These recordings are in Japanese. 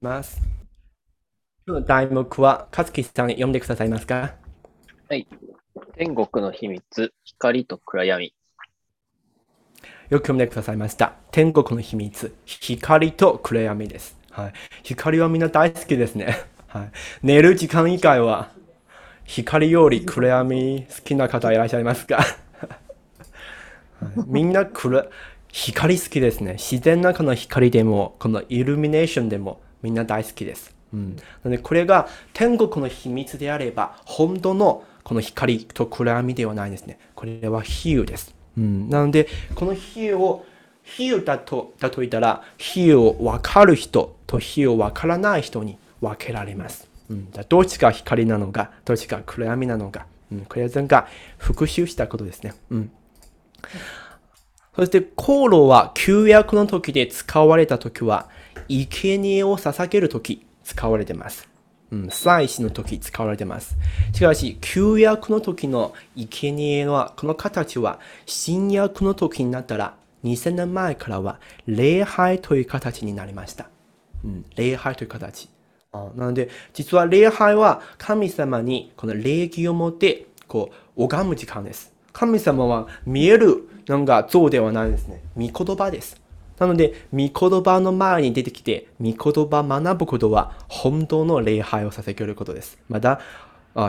ます。今日の題目は、かつきさん読んでくださいますか？はい。天国の秘密、光と暗闇。よく読んでくださいました。天国の秘密、光と暗闇です。はい。光はみんな大好きですね。はい。寝る時間以外は、光より暗闇好きな方いらっしゃいますか、はい、みんな暗、光好きですね。自然の中の光でも、このイルミネーションでもみんな大好きです。うん。なので、これが天国の秘密であれば、本当のこの光と暗闇ではないですね。これは比喩です。うん。なので、この比喩を、比喩だと、だと言ったら、比喩を分かる人と比喩を分からない人に分けられます。うん、どっちが光なのか、どっちが暗闇なのか、うん、これは全が復習したことですね。うん、そして、航路は旧約の時で使われた時は、生贄を捧げる時使われてます。うん、祭祀の時使われてます。しかし、旧約の時の生贄は、この形は、新約の時になったら、2000年前からは、礼拝という形になりました。うん、礼拝という形。なので、実は礼拝は神様にこの礼儀を持って、こう、拝む時間です。神様は見えるなんか像ではないですね。御言葉です。なので、御言葉の前に出てきて、御言葉学ぶことは本当の礼拝を捧げることです。また、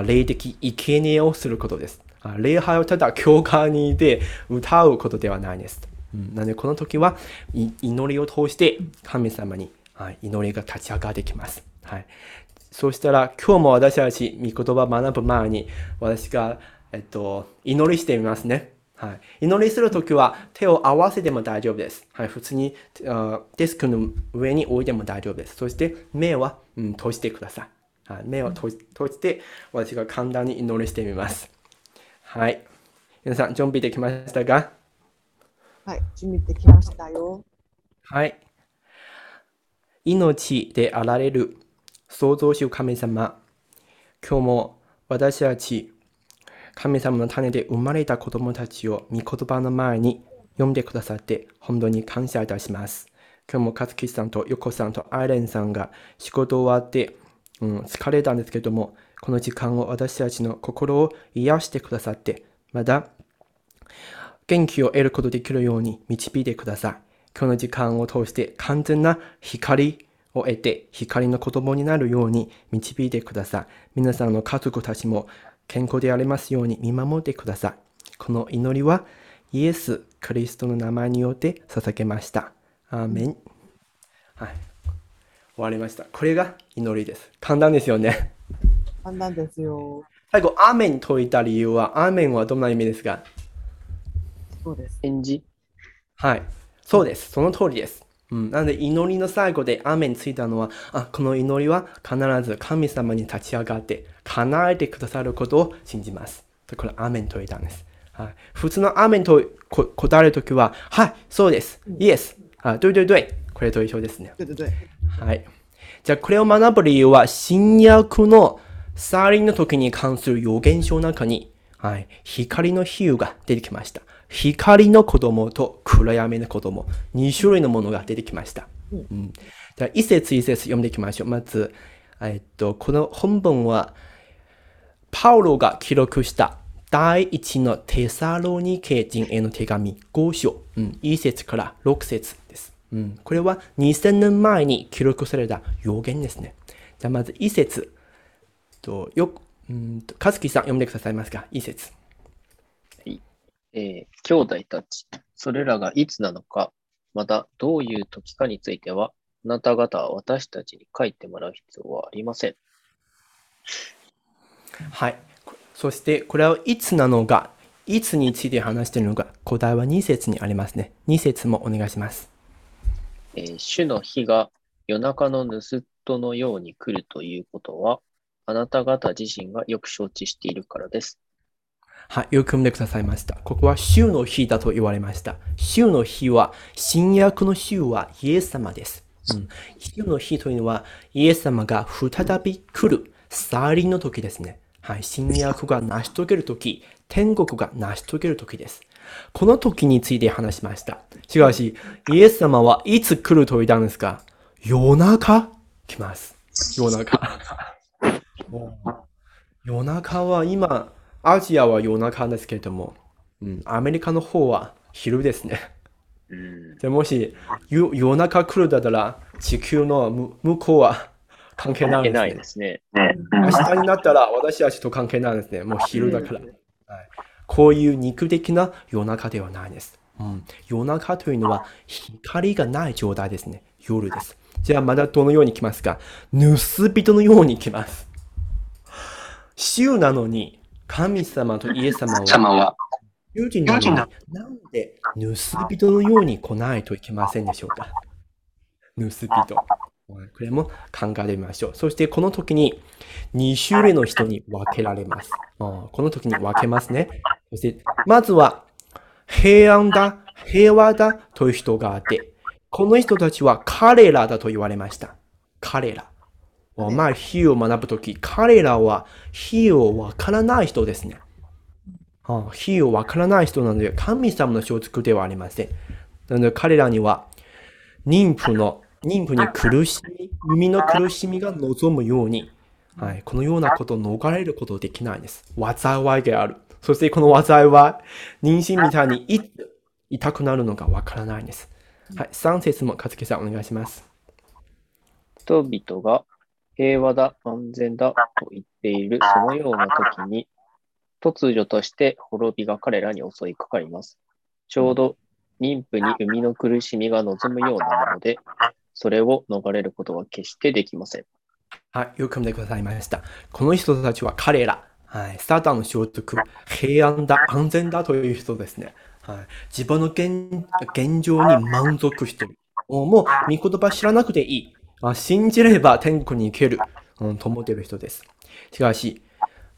霊的生贄をすることです。礼拝をただ教会にいて歌うことではないです。なので、この時は祈りを通して神様に祈りが立ち上がってきます。はい。そうしたら、今日も私たち、御言葉学ぶ前に、私が、えっと、祈りしてみますね。はい。祈りするときは、手を合わせても大丈夫です。はい。普通に、デスクの上に置いても大丈夫です。そして、目は、うん、閉じてください。はい。目を閉じ閉じて、私が簡単に祈りしてみます。はい。皆さん、準備できましたか？はい。準備できましたよ。はい。命であられる創造主神様、今日も私たち、神様の種で生まれた子供たちを御言葉の前に読んでくださって本当に感謝いたします。今日も勝木さんと横さんとアイレンさんが仕事終わって、うん、疲れたんですけども、この時間を私たちの心を癒してくださって、また元気を得ることできるように導いてください。今日の時間を通して完全な光を得て光の子供になるように導いてください。皆さんの家族たちも健康でありますように見守ってください。この祈りはイエス・クリストの名前によって捧げました。アーメン。はい。終わりました。これが祈りです。簡単ですよね。簡単ですよ。最後、アーメンと言った理由は、アーメンはどんな意味ですか？そうです。返事はい。そうです。その通りです。うん、なので祈りの最後で雨についたのは、あ、この祈りは必ず神様に立ち上がって叶えてくださることを信じます。これ、アメンと言ったんです。はい、普通のアメンと答えるときは、はい、そうです。イエス。あ、对对对。これと一緒ですね。对对对。はい。じゃあ、これを学ぶ理由は、新約のサリンの時に関する予言書の中に、はい、光の比喩が出てきました。光の子供と暗闇の子供、2種類のものが出てきました。うん、じゃあ一節一節読んでいきましょう。まず、えっと、この本文は、パウロが記録した第一のテサロニケ人への手紙5章、うん、1節から6節です。うん、これは2000年前に記録された予言ですね。じゃあまず1節。とようんと、かずきさん読んでくださいますか ?1 節。えー、兄弟たち、それらがいつなのか、またどういう時かについては、あなた方は私たちに書いてもらう必要はありません。はい。そして、これはいつなのか、いつについて話しているのか、答えは2節にありますね。2節もお願いします。えー、主の日が夜中の盗人のように来るということは、あなた方自身がよく承知しているからです。はい、よく読んでくださいました。ここは週の日だと言われました。週の日は、新約の週はイエス様です。うん、週の日というのは、イエス様が再び来る、サリンの時ですね。はい、新約が成し遂げる時、天国が成し遂げる時です。この時について話しました。しかし、イエス様はいつ来ると言ったんですか？夜中来ます。夜中。夜中は今、アジアは夜中ですけれども、うん、アメリカの方は昼ですね。うん。でもし夜夜中来るだったら地球の向向こうは関係ない関係んですねない。ですね。明日になったら私たちと関係ないんですね。もう昼だから。はい、こういう肉的な夜中ではないです。うん、夜中というのは光がない状態ですね。夜です。じゃあまだどのように来ますか？盗人のように来ます。週なのに神様とイエス様は友人なのになんで盗人のように来ないといけませんでしょうか？盗人。これも考えてみましょう。そしてこの時に2種類の人に分けられます。この時に分けますね。そしてまずは平安だ、平和だという人があって、この人たちは彼らだと言われました。彼ら。まあ、火を学ぶとき、彼らは火をわからない人ですね。火をわからない人なので、神様の所属ではありません。なので、彼らには、妊婦の、妊婦に苦しみ、産みの苦しみが望むように、はい、このようなことを逃れることできないんです。災いがある。そしてこの災いは、妊娠みたいにいつ痛くなるのかわからないんです。はい、3節も勝木さんお願いします。人々が平和だ、安全だと言っているそのような時に、突如として滅びが彼らに襲いかかります。ちょうど妊婦に生みの苦しみが望むようなもので、それを逃れることは決してできません。はい、よく読んでくださいました。この人たちは彼ら、はい、サタンの所属、平安だ、安全だという人ですね。はい、自分の現現状に満足してる。もう、御言葉知らなくていい。あ信じれば天国に行ける、うん、と思っている人です。しかし、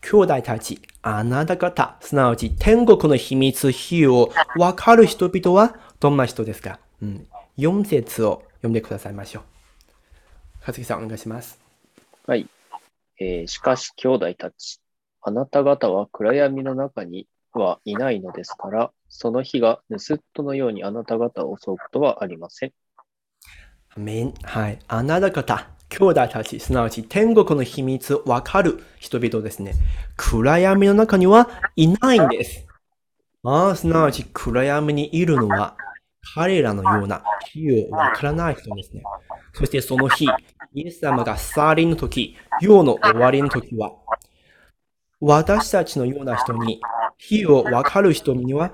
兄弟たち、あなた方、すなわち天国の秘密、比を分かる人々はどんな人ですか、うん、?4 節を読んでくださいましょう。かつきさん、お願いします。はい。えー、しかし、兄弟たち、あなた方は暗闇の中にはいないのですから、その日が盗人のようにあなた方を襲うことはありません。はい。あなた方、兄弟たち、すなわち天国の秘密をわかる人々ですね。暗闇の中にはいないんです。ああ、すなわち暗闇にいるのは彼らのような火をわからない人ですね。そしてその日、イエス様が去りの時、世の終わりの時は、私たちのような人に火をわかる人には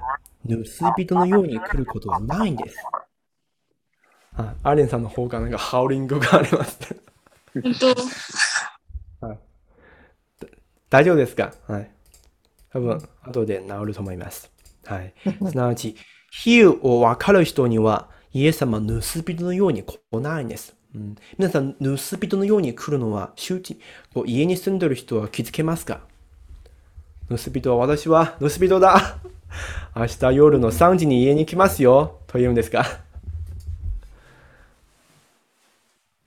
盗人のように来ることはないんです。あアレンさんの方がなんかハウリングがあります、本当。はい。大丈夫ですか？はい。多分、後で治ると思います。はい。すなわち、火を分かる人には、イエス様は盗人のように来ないんです。うん、皆さん、盗人のように来るのは、周知、こう家に住んでる人は気づけますか？盗人は私は盗人だ 明日夜の3時に家に来ますよと言うんですか？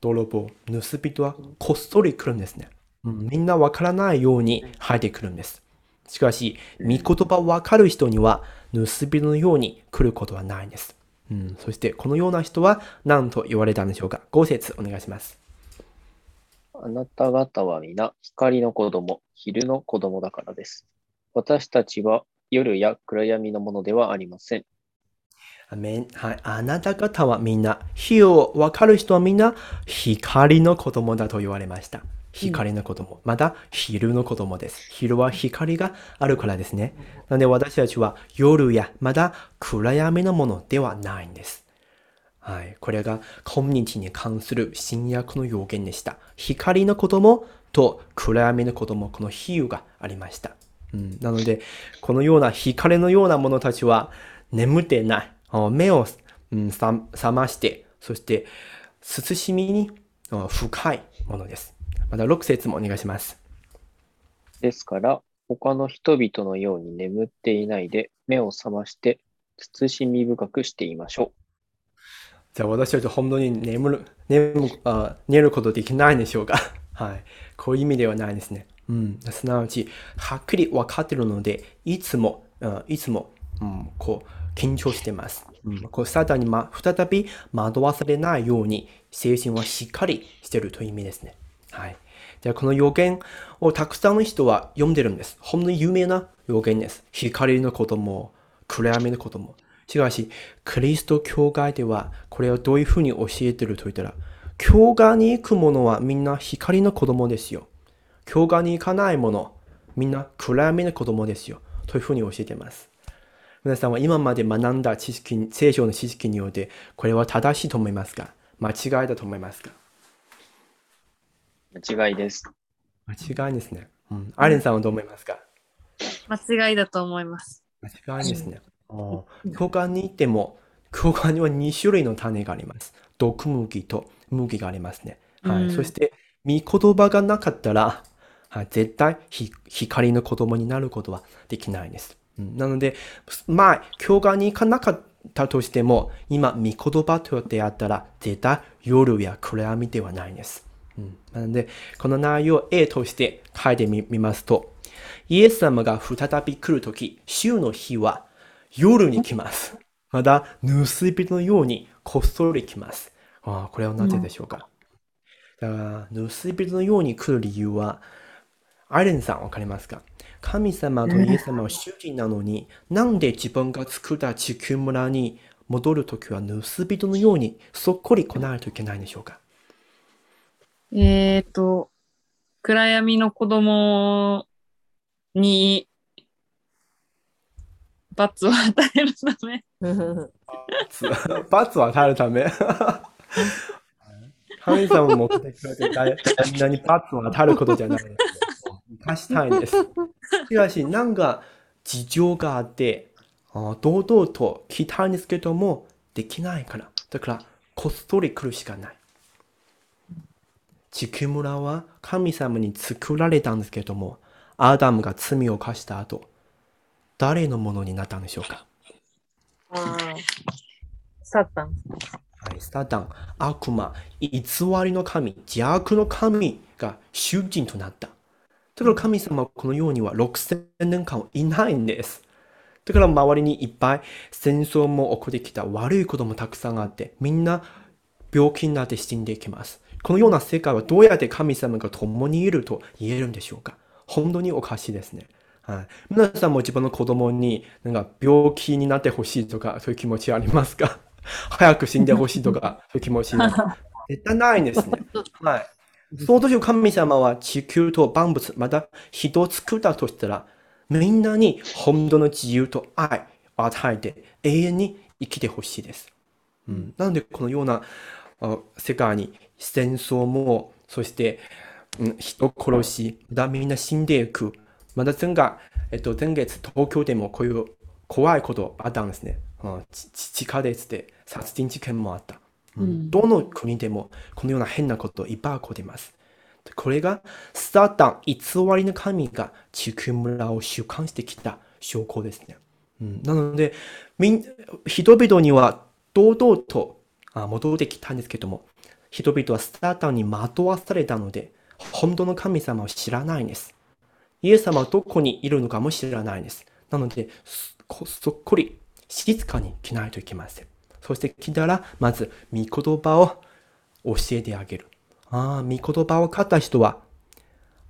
泥棒、盗人はこっそり来るんですね。うん、みんなわからないように入ってくるんです。しかし、御言葉わかる人には盗人のように来ることはないんです。うん、そして、このような人は何と言われたんでしょうか ?5 節お願いします。あなた方は皆光の子供、昼の子供だからです。私たちは夜や暗闇のものではありません。アメン。はい。あなた方はみんな、火を分かる人はみんな、光の子供だと言われました。光の子供。また、昼の子供です。昼は光があるからですね。なので私たちは夜や、まだ暗闇のものではないんです。はい。これがコミュニティに関する新約の要件でした。光の子供と暗闇の子供、この比喩がありました。うん、なので、このような光のような者たちは眠ってない。目を、うん、覚まして、そして、慎みに深いものです。また6節もお願いします。ですから、他の人々のように眠っていないで、目を覚まして、慎み深くしていましょう。じゃあ私たち本当に眠る、眠あ寝ることできないんでしょうか？はい。こういう意味ではないですね。うん。すなわち、はっきり分かっているので、いつも、いつも、うん、こう、緊張してます。うん、こうサタンに、ま、再び惑わされないように精神はしっかりしてるという意味ですね。はい。じゃあこの予言をたくさんの人は読んでるんです。本当に有名な予言です。光のことも、暗闇のことも。しかし、クリスト教会ではこれをどういうふうに教えてると言ったら、教会に行く者はみんな光の子供ですよ。教会に行かない者、みんな暗闇の子供ですよ。というふうに教えています。皆さんは今まで学んだ知識、聖書の知識によって、これは正しいと思いますか？間違いだと思いますか？間違いです。間違いですね。うん。アレンさんはどう思いますか？間違いだと思います。間違いですね。お教会に行っても、教会には2種類の種があります。毒麦と麦がありますね。はい。うんそして、御言葉がなかったら、はい、絶対ひ光の子供になることはできないです。うんなので、前、教会に行かなかったとしても、今、御言葉と出会ったら、絶対夜や暗闇ではないんです。うん、なので、この内容を A として書いてみますと、イエス様が再び来るとき、週の日は夜に来ます。また、盗人のようにこっそり来ます。あ、これはなぜでしょうか。だから、盗人のように来る理由は、アレンさんわかりますか？神様とイエス様は主人なのに、なんで自分が作った地球村に戻るときは盗人のようにそっくり来ないといけないんでしょうか？えっ、と、暗闇の子供に罰を与えるため。罰罰を与えるため。神様の目的は絶対みんなに罰を与えることじゃないです。生かしたいんです。しかし、なんか事情があって、あ堂々と来たんですけども、できないから。だから、こっそり来るしかない。地球村は神様に作られたんですけども、アダムが罪を犯した後、誰のものになったんでしょうか？ああ。サタン。はい、サタン、悪魔、偽りの神、邪悪の神が主人となった。だから神様はこの世には6000年間いないんです。だから周りにいっぱい戦争も起こってきた悪いこともたくさんあって、みんな病気になって死んでいきます。このような世界はどうやって神様が共にいると言えるんでしょうか？本当におかしいですね。はい、皆さんも自分の子供になんか病気になってほしいとかそういう気持ちありますか？早く死んでほしいとかそういう気持ち 絶対ないんですね。はい。そうという神様は地球と万物、また人を作ったとしたら、みんなに本当の自由と愛を与えて永遠に生きてほしいです。うん、なのでこのようなあ世界に戦争も、そして、うん、人殺し、またみんな死んでいく。また前回、えっと、前月東京でもこういう怖いことあったんですね。うんち地下鉄で殺人事件もあった。うんどの国でもこのような変なこといっぱい起こっています。これがサタン、偽りの神が地球村を主観してきた証拠ですね。うん、なので、みん人々には堂々とあ戻ってきたんですけども、人々はサタータンに惑わされたので、本当の神様を知らないんです。イエス様はどこにいるのかも知らないんです。なので、そっくり静かに来ないといけません。そして来たら、まず、御言葉を教えてあげる。ああ、御言葉を買った人は、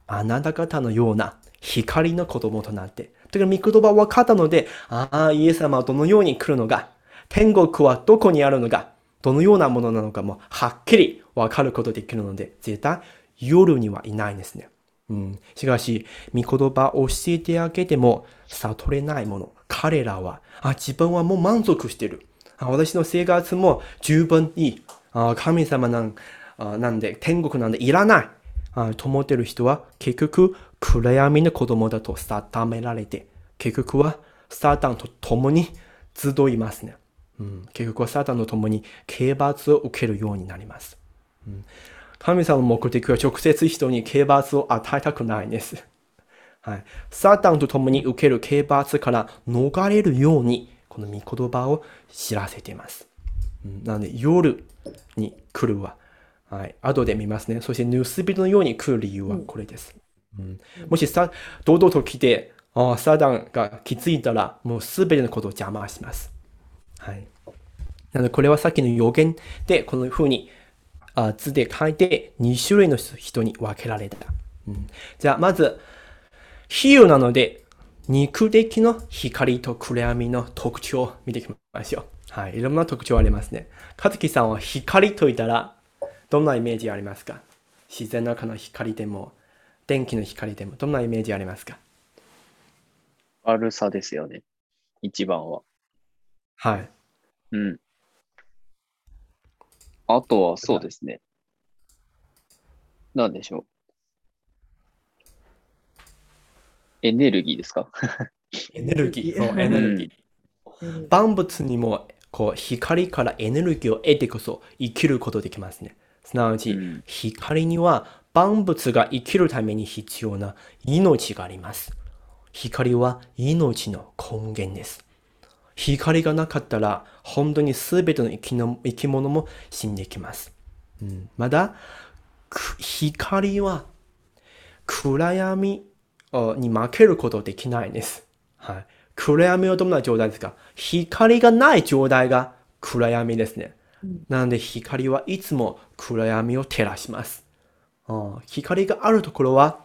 あなた方のような光の子供となって、だから御言葉を分かったので、ああ、イエス様はどのように来るのか、天国はどこにあるのか、どのようなものなのかもはっきり分かることできるので、絶対夜にはいないんですね。うん、しかし、御言葉を教えてあげても悟れないもの。彼らは、あ、自分はもう満足してる。あ私の生活も十分いい。あ神様なんあなんで、天国なんでいらない。あと思ってる人は、結局、暗闇の子供だと定められて、結局は、サタンと共に集いますね。うん、結局はサタンと共に刑罰を受けるようになります。うん神様の目的は直接人に刑罰を与えたくないんです。はい。サタンと共に受ける刑罰から逃れるように、この御言葉を知らせています。うんなので、夜に来るは、はい。後で見ますね。そして、盗人のように来る理由はこれです。うんもしさ、堂々と来て、あサタンが気づいたら、もうすべてのことを邪魔します。はい。なので、これはさっきの予言で、この風にあ図で書いて、2種類の人に分けられた。うん、じゃあ、まず、比喩なので、肉的の光と暗闇の特徴を見ていきましょう。はい。いろんな特徴ありますね。かつきさんは光と言ったら、どんなイメージありますか？自然の中の光でも、電気の光でも、どんなイメージありますか？明るさですよね。一番は。はい。うん。あとはそうですね。なんでしょう。エネルギーですか？エネルギー。そう、うんエネルギー。万物にも、こう、光からエネルギーを得てこそ生きることできますね。すなわち、うん光には万物が生きるために必要な命があります。光は命の根源です。光がなかったら、本当に全ての生きの生き物も死んできます。うん、まだ、く光は暗闇あに負けることできないです。はい。暗闇はどんな状態ですか？光がない状態が暗闇ですね。なので光はいつも暗闇を照らします。あ光があるところは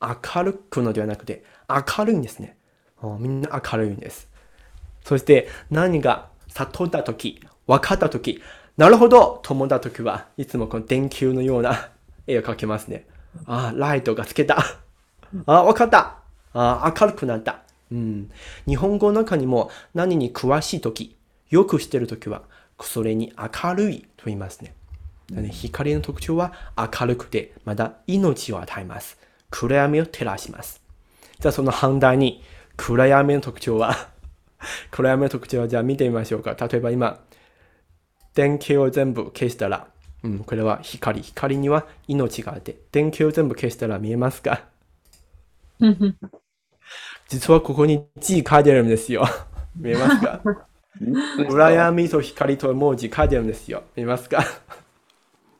明るくのではなくて明るいんですね。あみんな明るいんです。そして何が悟ったとき、分かったとき、なるほどと思ったときはいつもこの電球のような 絵を描けますね。あライトがつけた。あ、わかった。あ、明るくなった。うん。日本語の中にも何に詳しいとき、よくしてるときは、それに明るいと言いますね。光の特徴は明るくて、また命を与えます。暗闇を照らします。じゃあその反対に、暗闇の特徴は、暗闇の特徴はじゃあ見てみましょうか。例えば今、電球を全部消したら、うん、これは光。光には命があって、電球を全部消したら見えますか？実はここに字書いて るんですよ。見えますか？暗闇と光と文字書いてるんですよ。見えますか？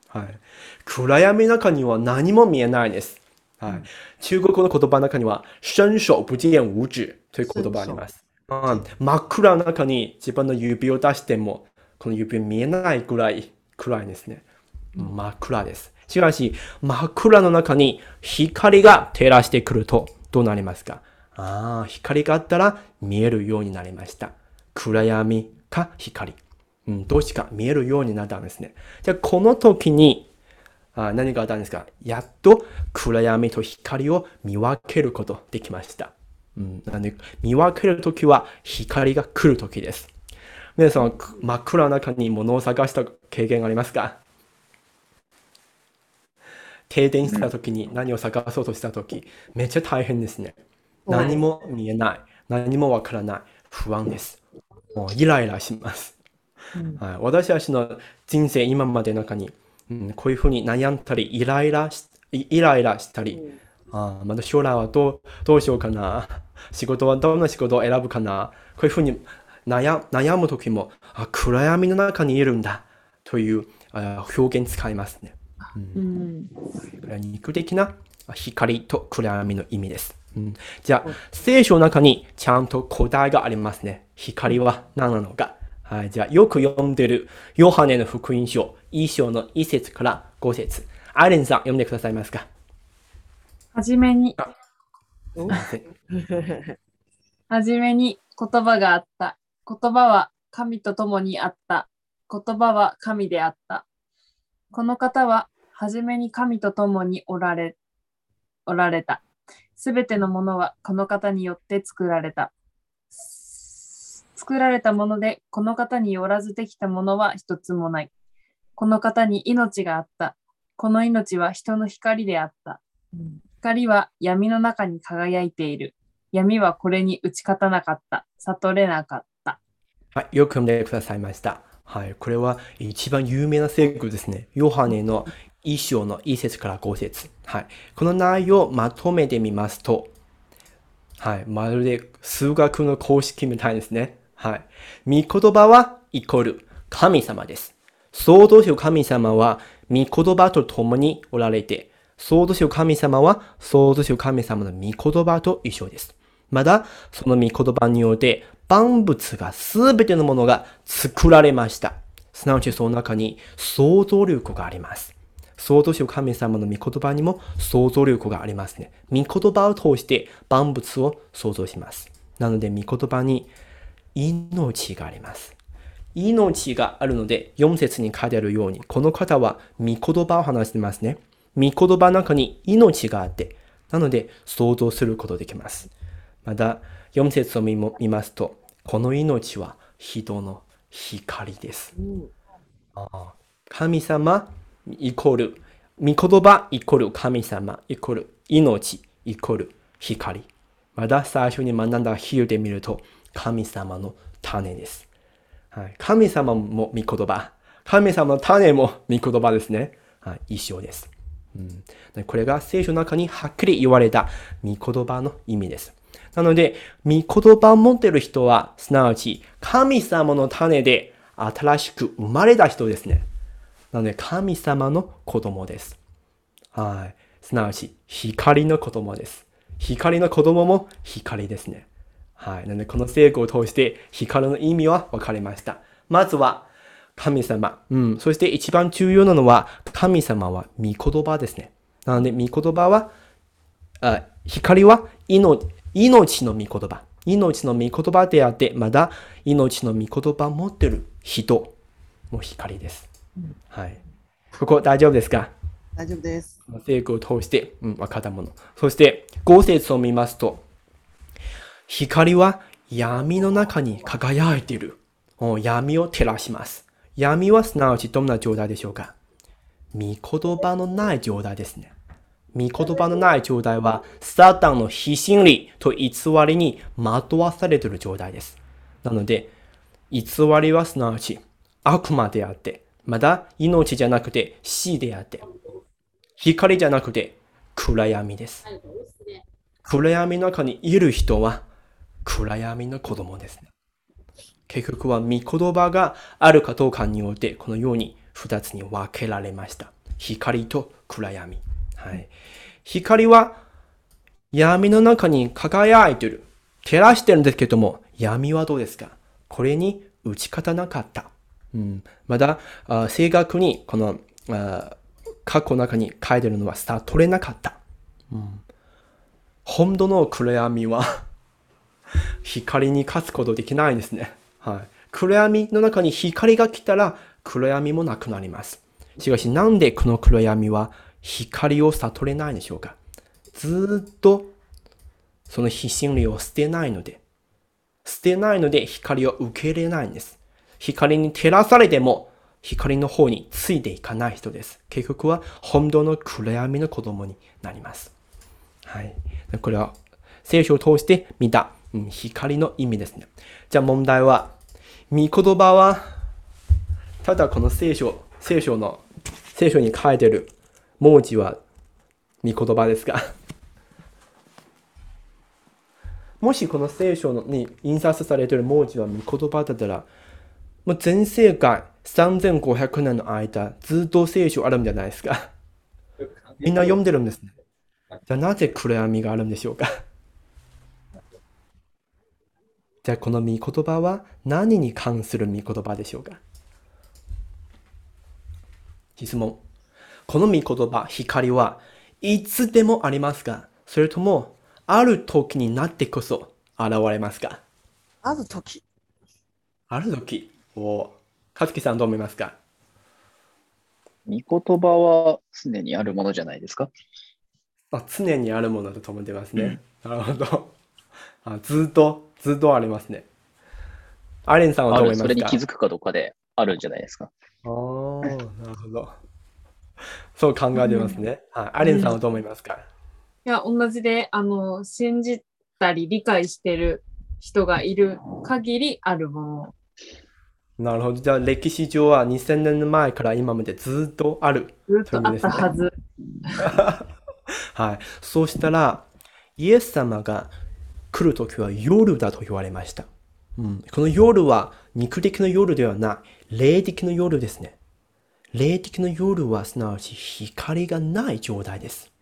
はい。暗闇の中には何も見えないです。はい。中国語の言葉の中には、伸手不見五指という言葉あります。うん、真っ暗の中に自分の指を出しても、この指見えないぐらい暗いですね。真っ暗です。しかし、真っ暗の中に光が照らしてくると、どうなりますか？ああ、光があったら見えるようになりました。暗闇か光。うん、どうしか見えるようになったんですね。じゃあ、この時に、あ何があったんですか？やっと暗闇と光を見分けることできました。うん、なので見分けるときは光が来るときです。皆さん、く真っ暗な中に物を探した経験ありますか？停電したときに何を探そうとしたとき、めっちゃ大変ですね。何も見えない。何もわからない。不安です。もうイライラします。はい、私たちの人生今までの中に、うん、こういうふうに悩んだり、イライラしイイライラしたり、ああまた将来はどうどうしようかな。仕事はどんな仕事を選ぶかな。こういうふうに悩悩むときもあ、暗闇の中にいるんだというあ表現使いますね。うん。これは肉的な光と暗闇の意味です。うん、じゃあ、聖書の中にちゃんと答えがありますね。光は何なのか。はい、じゃあ、よく読んでるヨハネの福音書、一章の一節から五節。アイレンさん、読んでくださいますか？はじめに、はじ めに言葉があった。言葉は神と共にあった。言葉は神であった。この方ははじめに神と共におられ、おられた。すべてのものはこの方によって作られた。作られたもので、この方によらずできたものは一つもない。この方に命があった。この命は人の光であった。光は闇の中に輝いている。闇はこれに打ち勝たなかった。悟れなかった。はい、よく読んでくださいました。はい、これは一番有名な聖句ですね。ヨハネの一章の一節から五節。はい、この内容をまとめてみますと、はい、まるで数学の公式みたいですね。はい。御言葉はイコール神様です。創造主神様は御言葉と共におられて、創造主神様は創造主神様の御言葉と一緒です。まだその御言葉によって万物がすべてのものが作られました。すなわちその中に想像力があります。想像し神様の御言葉にも想像力がありますね。御言葉を通して万物を想像します。なので御言葉に命があります。命があるので、4節に書いてあるように、この方は御言葉を話してますね。御言葉の中に命があって、なので想像することできます。また、4節を見ますと、この命は人の光です。神様イコール、御言葉イコール神様イコール命イコール光。まだ最初に学んだ比喩で見ると、神様の種です。はい、神様も御言葉。神様の種も御言葉ですね。はい、一緒です。うん、これが聖書の中にはっきり言われた御言葉の意味です。なので、御言葉を持っている人は、すなわち神様の種で新しく生まれた人ですね。なので、神様の子供です。はい。すなわち、光の子供です。光の子供も光ですね。はい。なので、この聖句を通して光の意味は分かりました。まずは、神様。うん。そして一番重要なのは、神様は御言葉ですね。なので、御言葉は、あ光は命命の御言葉。命の御言葉であって、まだ命の御言葉を持っている人も光です。はい。ここ大丈夫ですか？大丈夫です。聖句を通して、うん、分かったもの。そして、五節を見ますと、光は闇の中に輝いている。お闇を照らします。闇はすなわちどんな状態でしょうか？御言葉のない状態ですね。御言葉のない状態は、サタンの非心理と偽りに惑わされている状態です。なので、偽りはすなわち悪魔であって、まだ命じゃなくて死であって、光じゃなくて暗闇です。暗闇の中にいる人は暗闇の子供ですね。結局は御言葉があるかどうかによってこのように二つに分けられました。光と暗闇。はい。光は闇の中に輝いている。照らしてるんですけども、闇はどうですか？これに打ち勝たなかった。うん、まだ正確にこの過去の中に書いてるのはさ取れなかった。うん、本当の暗闇は 光に勝つことできないんですね。はい。暗闇の中に光が来たら暗闇もなくなります。しかしなんでこの暗闇は光を悟れないんでしょうか？ずっとその非心理を捨てないので、捨てないので光を受け入れないんです。光に照らされても光の方についていかない人です。結局は本当の暗闇の子供になります。はい。これは聖書を通して見た、うん、光の意味ですね。じゃあ問題は、御言葉は、ただこの聖書、聖書の、聖書に書いてる文字は御言葉ですか？もしこの聖書のに印刷されている文字は御言葉だったら、もう全世界3500年の間、ずっと聖書あるんじゃないですか？みんな読んでるんですね。じゃあなぜ暗闇があるんでしょうか？じゃあこの御言葉は何に関する御言葉でしょうか？質問。この御言葉、光はいつでもありますか？それとも、ある時になってこそ現れますか？ある時。ある時。おかつきさんどう思いますか？御言葉は常にあるものじゃないですか？あ常にあるものだと思ってますね。なるほど。あずっと、ずっとありますね。アレンさんはどう思いますか？それに気づくかどうかであるんじゃないですかああ、なるほど。そう考えてますね。はい。アレンさんはどう思いますか、いや、同じで、あの、信じたり理解してる人がいる限りあるもの。なるほど。じゃあ歴史上は2000年前から今までずっとある。ずっとあったはず。はい。そうしたら、イエス様が来るときは夜だと言われました。うん、この夜は肉的な夜ではない、霊的な夜ですね。霊的な夜はすなわち光がない状態です。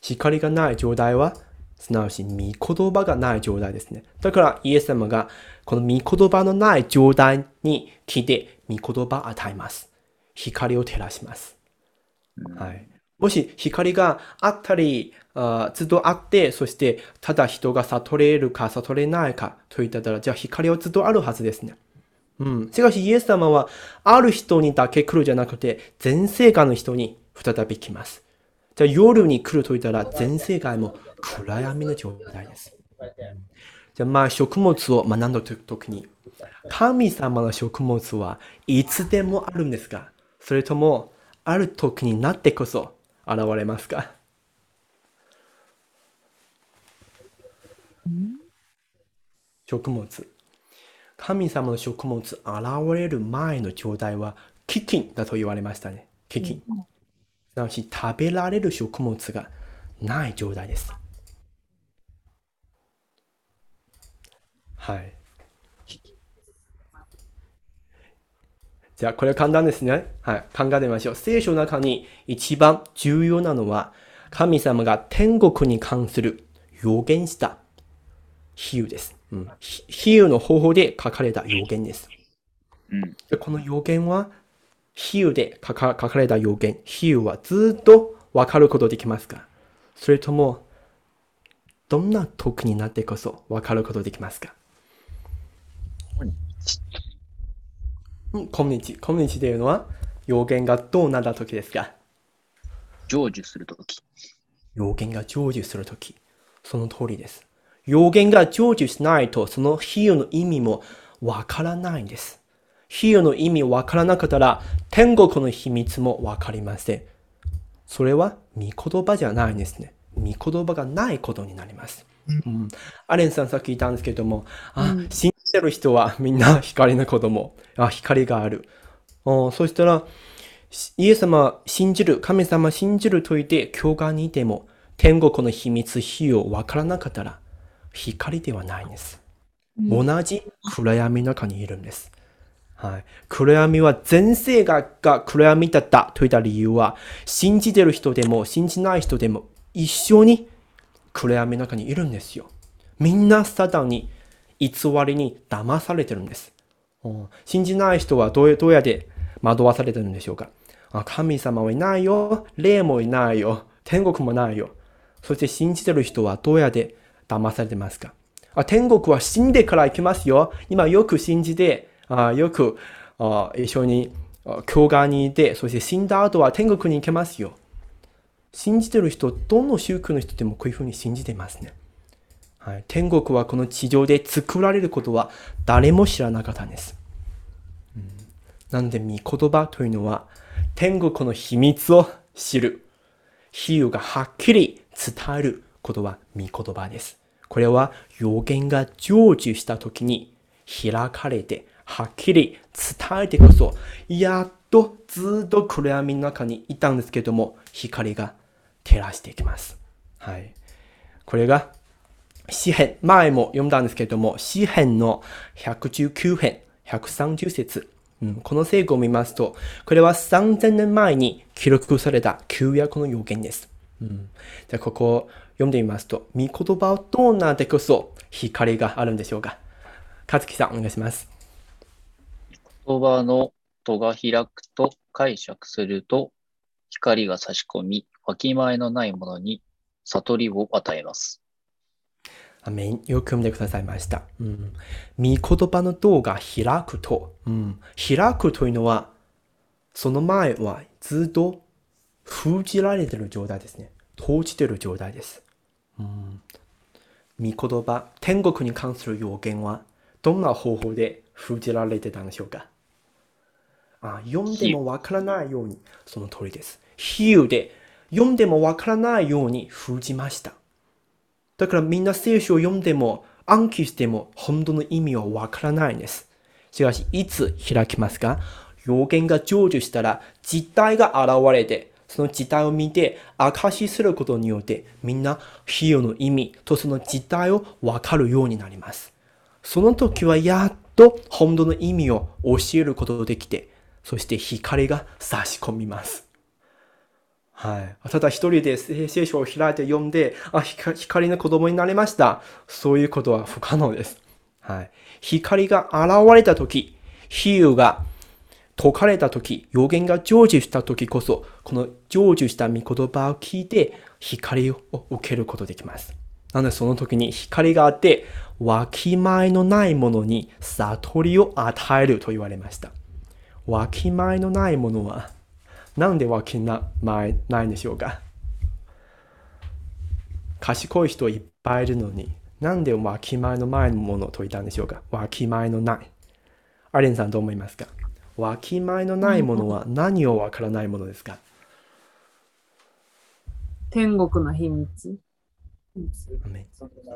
光がない状態はすなわち、御言葉がない状態ですね。だから、イエス様が、この御言葉のない状態に来て、御言葉を与えます。光を照らします。はい。もし光があったり、あずっとあって、そしてただ人が悟れるか悟れないかといったら、じゃあ光はずっとあるはずですね。うん。しかしイエス様は、ある人にだけ来るじゃなくて、全世界の人に再び来ます。じゃあ夜に来るといったら、全世界も暗闇の状態です。じゃあまあ食物を学んだ時に、神様の食物はいつでもあるんですが、それとも、ある時になってこそ現れますか？食物。神様の食物現れる前の状態は飢饉だと言われましたね。飢饉。すなわち食べられる食物がない状態です。はい。じゃあ、これは簡単ですね。はい。考えてみましょう。聖書の中に一番重要なのは、神様が天国に関する予言した比喩です。うん。ひ比喩の方法で書かれた予言です。うん。でこの予言は、比喩で書か書かれた予言、比喩はずっとわかることできますかそれとも、どんな時になってこそわかることできますか？うん、今日。今日というのは、予言がどうなった時ですか？成就するとき。予言が成就するとき。その通りです。予言が成就しないと、その比喩の意味もわからないんです。比喩の意味わからなかったら、天国の秘密もわかりません。それは、御言葉じゃないんですね。御言葉がないことになります。うん、アレンさんさっき言ったんですけども、あ、信じてる人はみんな光の子供。あ、光がある。あそしたら、イエス様信じる、神様信じると言って、教会にいても、天国の秘密、費用わからなかったら、光ではないんです。同じ暗闇の中にいるんです。はい。暗闇は全世界が暗闇だったといった理由は、信じてる人でも信じない人でも一緒に暗闇の中にいるんですよ。みんなサタンに偽りに騙されてるんです。信じない人はどうやどうやって惑わされてるんでしょうか神様はいないよ。霊もいないよ。天国もないよ。そして信じてる人はどうやって騙されてますかあ天国は死んでから行きますよ。今よく信じて、あよくあ一緒に教会にいて、そして死んだ後は天国に行けますよ。信じてる人、どの宗教の人でもこういうふうに信じてますね。はい、天国はこの地上で作られることは誰も知らなかったんです。うんなので、御言葉というのは天国の秘密を知る。比喩がはっきり伝えることは御言葉です。これは予言が成就した時に開かれてはっきり伝えてこそ、やっとずっと暗闇の中にいたんですけども、光が照らしていきます。はい。これが詩編、前も読んだんですけれども、詩編の119編、130節、うん、この聖句を見ますと、これは3000年前に記録された旧約の予言です。うん、じゃあ、ここを読んでみますと、御言葉をどうなってこそ光があるんでしょうか。和樹さん、お願いします。言葉の戸が開くと解釈すると、光が差し込み、わきまえのないものに悟りを与えます。アメン。よく読んでくださいました。うん。御言葉の道が開くと、うん。開くというのは、その前はずっと封じられてる状態ですね。閉じてる状態です。うん。御言葉、天国に関する予言は、どんな方法で封じられてたんでしょうかあ読んでもわからないように、その通りです。比喩で、読んでもわからないように封じました。だからみんな聖書を読んでも暗記しても本当の意味はわからないんです。しかし、いつ開きますか？予言が成就したら実体が現れて、その実体を見て証しすることによってみんな比喩の意味とその実体をわかるようになります。その時はやっと本当の意味を教えることができて、そして光が差し込みます。はい。ただ一人で聖書を開いて読んで、あ、光の子供になりました。そういうことは不可能です。はい。光が現れたとき、比喩が解かれたとき、予言が成就したときこそ、この成就した御言葉を聞いて、光を受けることできます。なのでその時に光があって、わきまえのないものに悟りを与えると言われました。わきまえのないものは、なんでわきまえないんでしょうか？賢い人いっぱいいるのに、なんでわきまえのないものと言ったんでしょうか？わきまえのない。アレンさんどう思いますか？わきまえのないものは 何をわからないものですか？天国の秘密。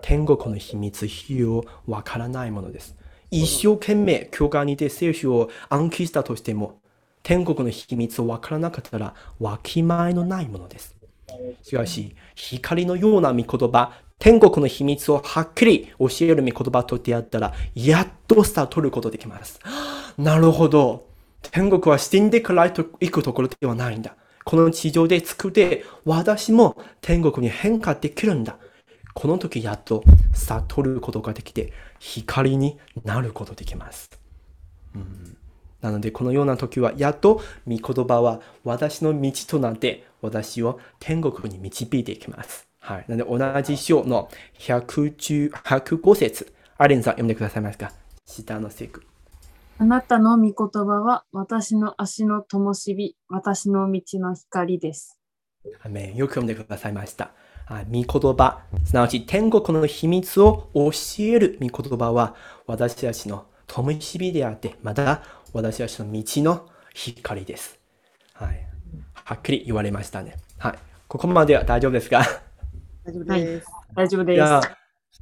天国の秘密、比喩をわからないものです。一生懸命教会にいて聖書を暗記したとしても、天国の秘密をわからなかったら、わきまえのないものです。しかし、光のような御言葉、天国の秘密をはっきり教える御言葉と出会ったら、やっとスター取ることできます。なるほど。天国は死んでから行くところではないんだ。この地上で作って、私も天国に変化できるんだ。この時やっと悟ることができて、光になることできます。うんなので、このような時は、やっと御言葉は私の道となって、私を天国に導いていきます。はい。なので、同じ章の110 105節、アレンさん読んでくださいますか？下のセク。あなたの御言葉は私の足の灯火、私の道の光です。アメンよく読んでくださいました。あ御言葉、すなわち天国の秘密を教える御言葉は私たちの灯火であって、また私たちの道の光です。はい。はっきり言われましたね。はい。ここまでは大丈夫ですか？大丈夫です。大丈夫です。いや、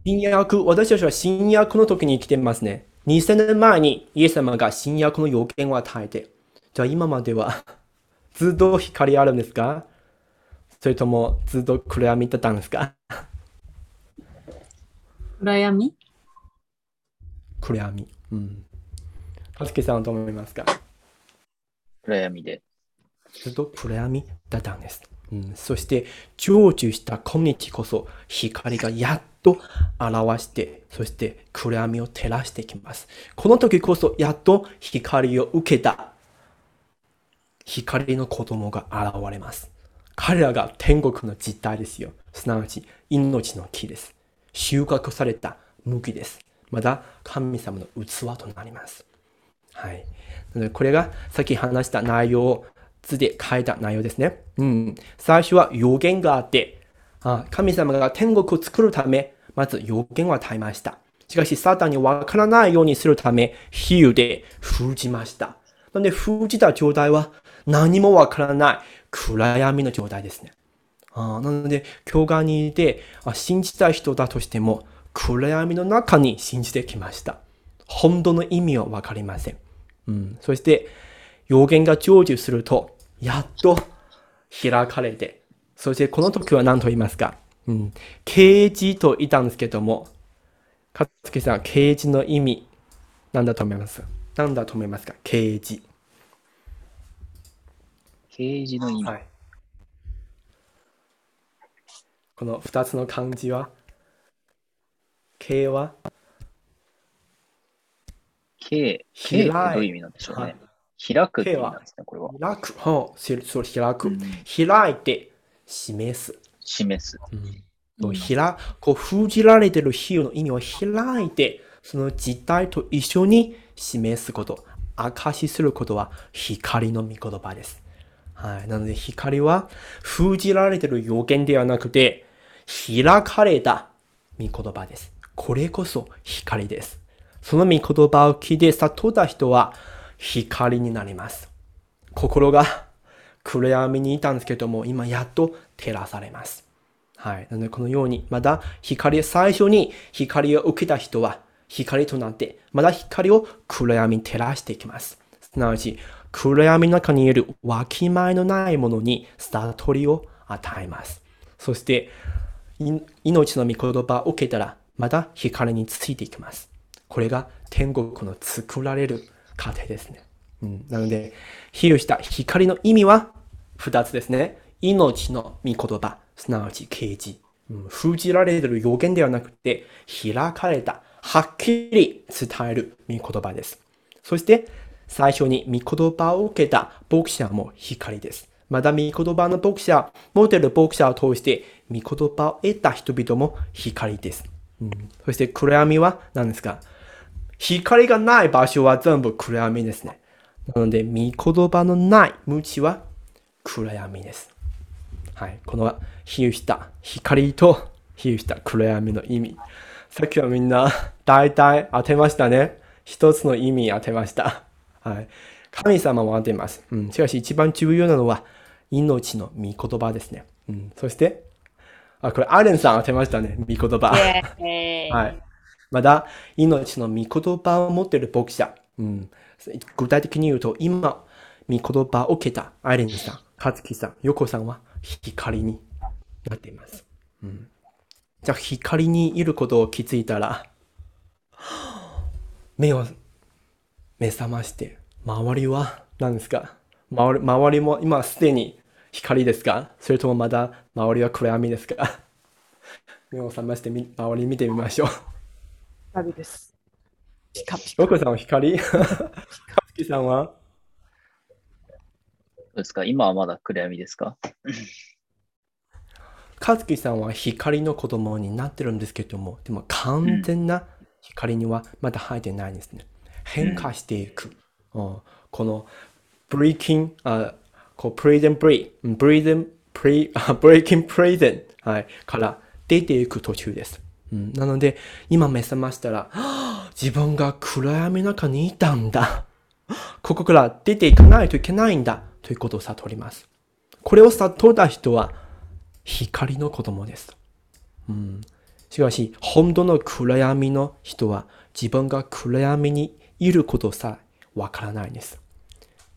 新約、私たちは新約の時に生きてますね。2000年前にイエス様が新約の予言を与えて、じゃあ今までは ずっと光あるんですか？それともずっと暗闇だったんですか？暗闇？暗闇。うん。はつきさんはどう思いますか？暗闇で。ずっと暗闇だったんです。うん、そして、成就した今日こそ光がやっと表して、そして暗闇を照らしてきます。この時こそやっと光を受けた光の子供が現れます。彼らが天国の実態ですよ。すなわち命の木です。収穫された麦です。また神様の器となります。はい。なのでこれがさっき話した内容を図で書いた内容ですね。うん。最初は予言があって、あ神様が天国を作るため、まず予言を与えました。しかし、サタンにわからないようにするため、比喩で封じました。なので、封じた状態は何もわからない暗闇の状態ですね。あなので、教会にいてあ信じた人だとしても、暗闇の中に信じてきました。本当の意味はわかりません。うん、そして、予言が成就すると、やっと開かれて、そしてこの時は何と言いますか、うん、啓示と言ったんですけども、かつけさん、啓示の意味、何だと思います？何だと思いますか？啓示。啓示の意味。はい。この二つの漢字は、啓は、どういう意味なんでしょうね。開くって意味なんですね、これは。開く、ほう、そ開く、うん開いて示す。示す。うん開こう封じられている比喩の意味を開いて、その実態と一緒に示すこと、証しすることは光の御言葉です。はい。なので光は封じられている予言ではなくて、開かれた御言葉です。これこそ光です。その御言葉を聞いて悟った人は光になります。心が暗闇にいたんですけども、今やっと照らされます。はい。なので、このように、まだ光、最初に光を受けた人は、光となって、まだ光を暗闇に照らしていきます。すなわち、暗闇の中にいるわきまえのないものに悟りを与えます。そして、命の御言葉を受けたら、また光についていきます。これが天国の作られる過程ですね。うん、なので、比喩した光の意味は2つですね。命の御言葉、すなわち啓示。うん封じられている予言ではなくて、開かれた、はっきり伝える御言葉です。そして、最初に御言葉を受けた牧者も光です。また、御言葉の牧者、持っている牧者を通して、御言葉を得た人々も光です。うん、そして、暗闇は何ですか？光がない場所は全部暗闇ですね。なので、御言葉のない無知は暗闇です。はい。この比喩した光と比喩した暗闇の意味。さっきはみんな大体当てましたね。一つの意味当てました。はい。神様も当てます。うん。しかし一番重要なのは命の御言葉ですね。うん。そして、あ、これアレンさん当てましたね。御言葉。えーはい。また、命の御言葉を持っている牧者。うん。具体的に言うと、今、御言葉を受けたアイレンさん、カズキさん、ヨコさんは光になっています。うん。じゃあ、光にいることを気づいたら、目を、目覚まして、周りは何ですか？周り周りも今すでに光ですか？それともまだ周りは暗闇ですか？目を覚まして周り見てみましょう。光です。ピカピカ。ヨコさんは光？カズキさんは？どうですか今はまだ暗闇ですか？カズキさんは光の子供になってるんですけども、でも完全な光にはまだ入ってないんですね。変化していく。うんこの breaking、あこう prison break、breathing, pre, あ breaking prison、はい、から出ていく途中です。うん、なので、今目覚ましたら、は あ自分が暗闇の中にいたんだ。ここから出ていかないといけないんだ。ということを悟ります。これを悟った人は、光の子供です。うん、しかし、本当の暗闇の人は自分が暗闇にいることさえわからないんです。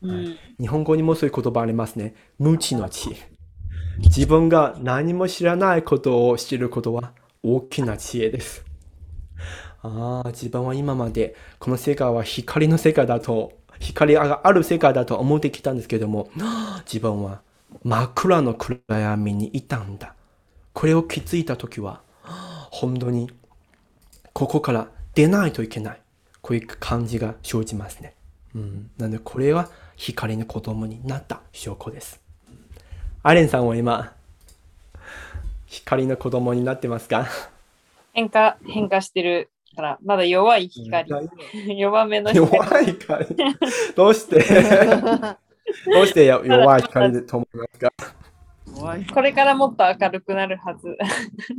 うん日本語にもそういう言葉ありますね。無知の知。自分が何も知らないことを知ることは大きな知恵です。ああ、自分は今までこの世界は光の世界だと、光がある世界だと思ってきたんですけども、自分は真っ暗の暗闇にいたんだ。これを気づいたときは、本当にここから出ないといけない。こういう感じが生じますね。うん。なので、これは光の子供になった証拠です。アレンさんは今、光の子供になってますか？変化、変化してるから、まだ弱い光。弱めの光。弱い光？どうして？どうして？弱い光でと思いますか？これからもっと明るくなるはず。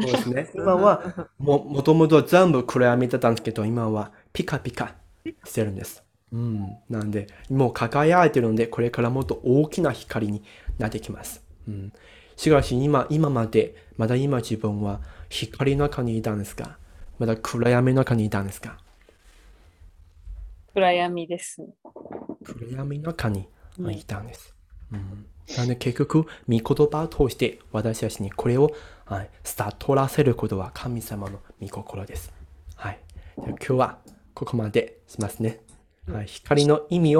そうですね。今はも、もともと全部暗闇だったんですけど、今はピカピカしてるんです。うん。なんで、もう輝いてるので、これからもっと大きな光になってきます。うん。しかし今、今まで、まだ今自分は光の中にいたんですか？まだ暗闇の中にいたんですか？暗闇です。暗闇の中にいたんです。うん。なので結局、御言葉を通して私たちにこれを、はい、悟らせることは神様の御心です。はい。では今日はここまでしますね。はい、光の意味を